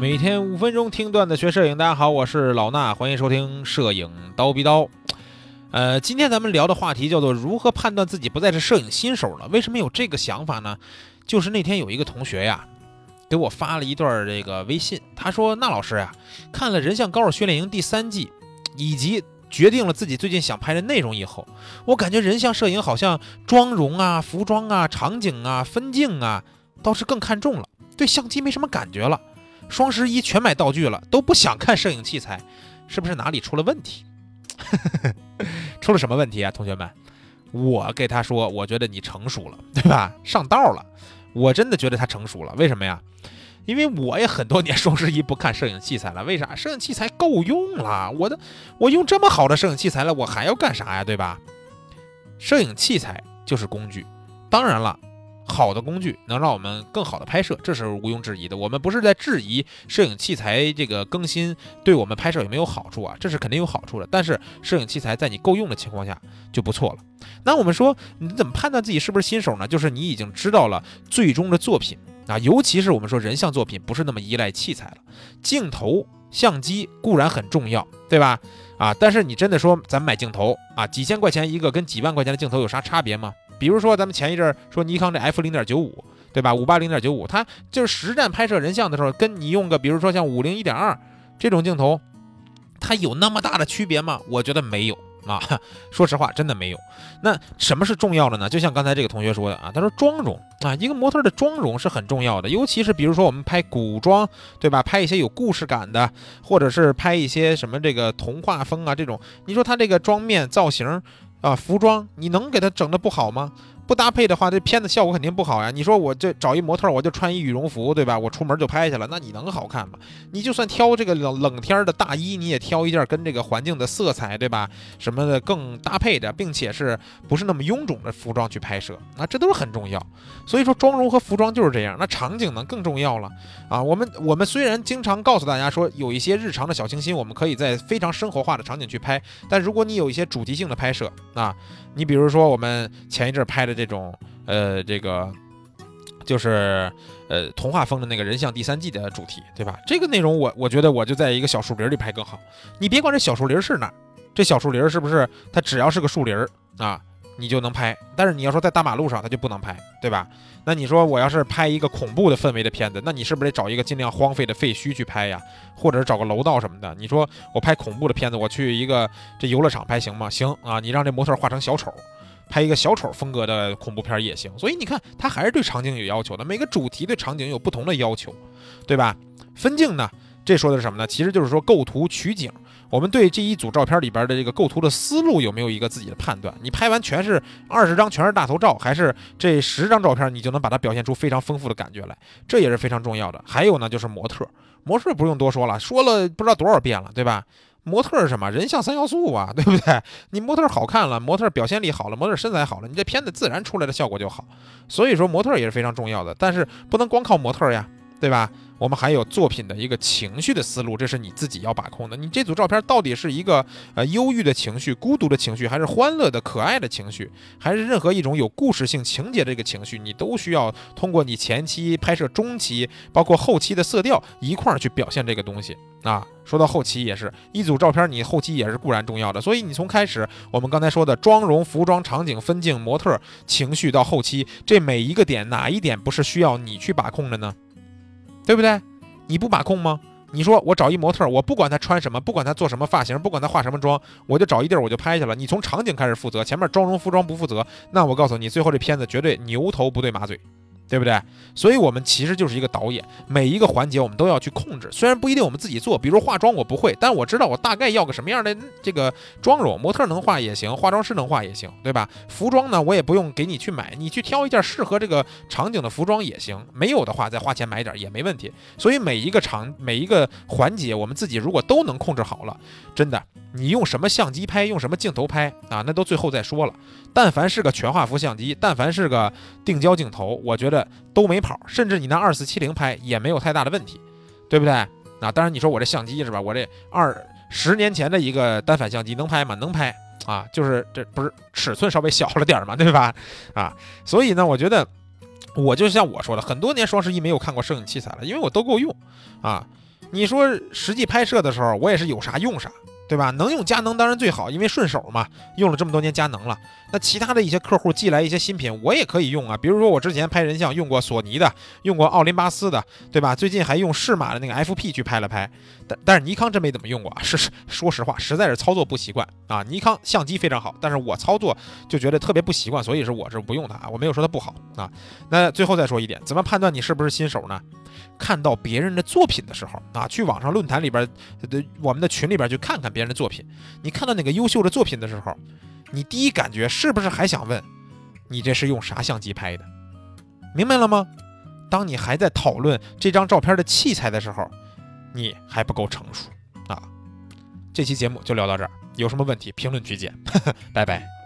每天五分钟听段子学摄影，大家好，我是老衲，欢迎收听摄影刀逼刀。呃，今天咱们聊的话题叫做如何判断自己不再是摄影新手了。为什么有这个想法呢？就是那天有一个同学呀，给我发了一段这个微信，他说：“那老师呀，看了《人像高手训练营》第三季，以及决定了自己最近想拍的内容以后，我感觉人像摄影好像妆容啊、服装啊、场景啊、分镜啊，倒是更看重了，对相机没什么感觉了。”双十一全买道具了，都不想看摄影器材，是不是哪里出了问题？出了什么问题啊，同学们？我给他说，我觉得你成熟了，对吧？上道了。我真的觉得他成熟了，为什么呀？因为我也很多年双十一不看摄影器材了，为啥？摄影器材够用了，我的我用这么好的摄影器材了，我还要干啥呀？对吧？摄影器材就是工具，当然了。好的工具能让我们更好的拍摄，这是毋庸置疑的。我们不是在质疑摄影器材这个更新对我们拍摄有没有好处啊，这是肯定有好处的。但是摄影器材在你够用的情况下就不错了。那我们说你怎么判断自己是不是新手呢？就是你已经知道了最终的作品啊，尤其是我们说人像作品不是那么依赖器材了，镜头、相机固然很重要，对吧？啊，但是你真的说咱买镜头啊，几千块钱一个跟几万块钱的镜头有啥差别吗？比如说，咱们前一阵儿说尼康这 F 零点九五，对吧？五八零点九五，它就是实战拍摄人像的时候，跟你用个比如说像五零一点二这种镜头，它有那么大的区别吗？我觉得没有啊。说实话，真的没有。那什么是重要的呢？就像刚才这个同学说的啊，他说妆容啊，一个模特的妆容是很重要的，尤其是比如说我们拍古装，对吧？拍一些有故事感的，或者是拍一些什么这个童话风啊这种，你说他这个妆面造型。啊，服装你能给他整的不好吗？不搭配的话，这片子效果肯定不好呀。你说我这找一模特，我就穿一羽绒服，对吧？我出门就拍去了，那你能好看吗？你就算挑这个冷冷天的大衣，你也挑一件跟这个环境的色彩，对吧？什么的更搭配的，并且是不是那么臃肿的服装去拍摄？那这都是很重要。所以说，妆容和服装就是这样。那场景呢更重要了啊。我们我们虽然经常告诉大家说，有一些日常的小清新，我们可以在非常生活化的场景去拍，但如果你有一些主题性的拍摄啊，你比如说我们前一阵拍的。这种呃，这个就是呃童话风的那个人像第三季的主题，对吧？这个内容我我觉得我就在一个小树林里拍更好。你别管这小树林是哪，这小树林是不是它只要是个树林啊，你就能拍。但是你要说在大马路上，它就不能拍，对吧？那你说我要是拍一个恐怖的氛围的片子，那你是不是得找一个尽量荒废的废墟去拍呀？或者找个楼道什么的？你说我拍恐怖的片子，我去一个这游乐场拍行吗？行啊，你让这模特画成小丑。拍一个小丑风格的恐怖片也行，所以你看，它还是对场景有要求的。每个主题对场景有不同的要求，对吧？分镜呢，这说的是什么呢？其实就是说构图取景。我们对这一组照片里边的这个构图的思路有没有一个自己的判断？你拍完全是二十张全是大头照，还是这十张照片你就能把它表现出非常丰富的感觉来？这也是非常重要的。还有呢，就是模特，模特不用多说了，说了不知道多少遍了，对吧？模特是什么？人像三要素啊，对不对？你模特好看了，模特表现力好了，模特身材好了，你这片子自然出来的效果就好。所以说，模特也是非常重要的，但是不能光靠模特呀，对吧？我们还有作品的一个情绪的思路，这是你自己要把控的。你这组照片到底是一个呃忧郁的情绪、孤独的情绪，还是欢乐的、可爱的情绪，还是任何一种有故事性情节的这个情绪，你都需要通过你前期拍摄、中期，包括后期的色调一块儿去表现这个东西啊。说到后期也是一组照片，你后期也是固然重要的。所以你从开始我们刚才说的妆容、服装、场景、分镜、模特、情绪到后期，这每一个点哪一点不是需要你去把控的呢？对不对？你不把控吗？你说我找一模特，我不管他穿什么，不管他做什么发型，不管他化什么妆，我就找一地儿我就拍去了。你从场景开始负责，前面妆容服装不负责，那我告诉你，最后这片子绝对牛头不对马嘴。对不对？所以，我们其实就是一个导演，每一个环节我们都要去控制。虽然不一定我们自己做，比如化妆我不会，但我知道我大概要个什么样的这个妆容，模特能画也行，化妆师能画也行，对吧？服装呢，我也不用给你去买，你去挑一件适合这个场景的服装也行。没有的话，再花钱买点也没问题。所以，每一个场每一个环节，我们自己如果都能控制好了，真的。你用什么相机拍，用什么镜头拍啊？那都最后再说了。但凡是个全画幅相机，但凡是个定焦镜头，我觉得都没跑。甚至你拿二四七零拍也没有太大的问题，对不对？啊，当然你说我这相机是吧？我这二十年前的一个单反相机能拍吗？能拍啊，就是这不是尺寸稍微小了点嘛，对吧？啊，所以呢，我觉得我就像我说的，很多年双十一没有看过摄影器材了，因为我都够用啊。你说实际拍摄的时候，我也是有啥用啥。对吧？能用佳能当然最好，因为顺手嘛。用了这么多年佳能了，那其他的一些客户寄来一些新品，我也可以用啊。比如说我之前拍人像用过索尼的，用过奥林巴斯的，对吧？最近还用适马的那个 FP 去拍了拍，但但是尼康真没怎么用过。是是说实话，实在是操作不习惯啊。尼康相机非常好，但是我操作就觉得特别不习惯，所以是我是不用它啊。我没有说它不好啊。那最后再说一点，怎么判断你是不是新手呢？看到别人的作品的时候啊，去网上论坛里边的我们的群里边去看看别人的作品。你看到哪个优秀的作品的时候，你第一感觉是不是还想问，你这是用啥相机拍的？明白了吗？当你还在讨论这张照片的器材的时候，你还不够成熟啊。这期节目就聊到这儿，有什么问题评论区见，拜拜。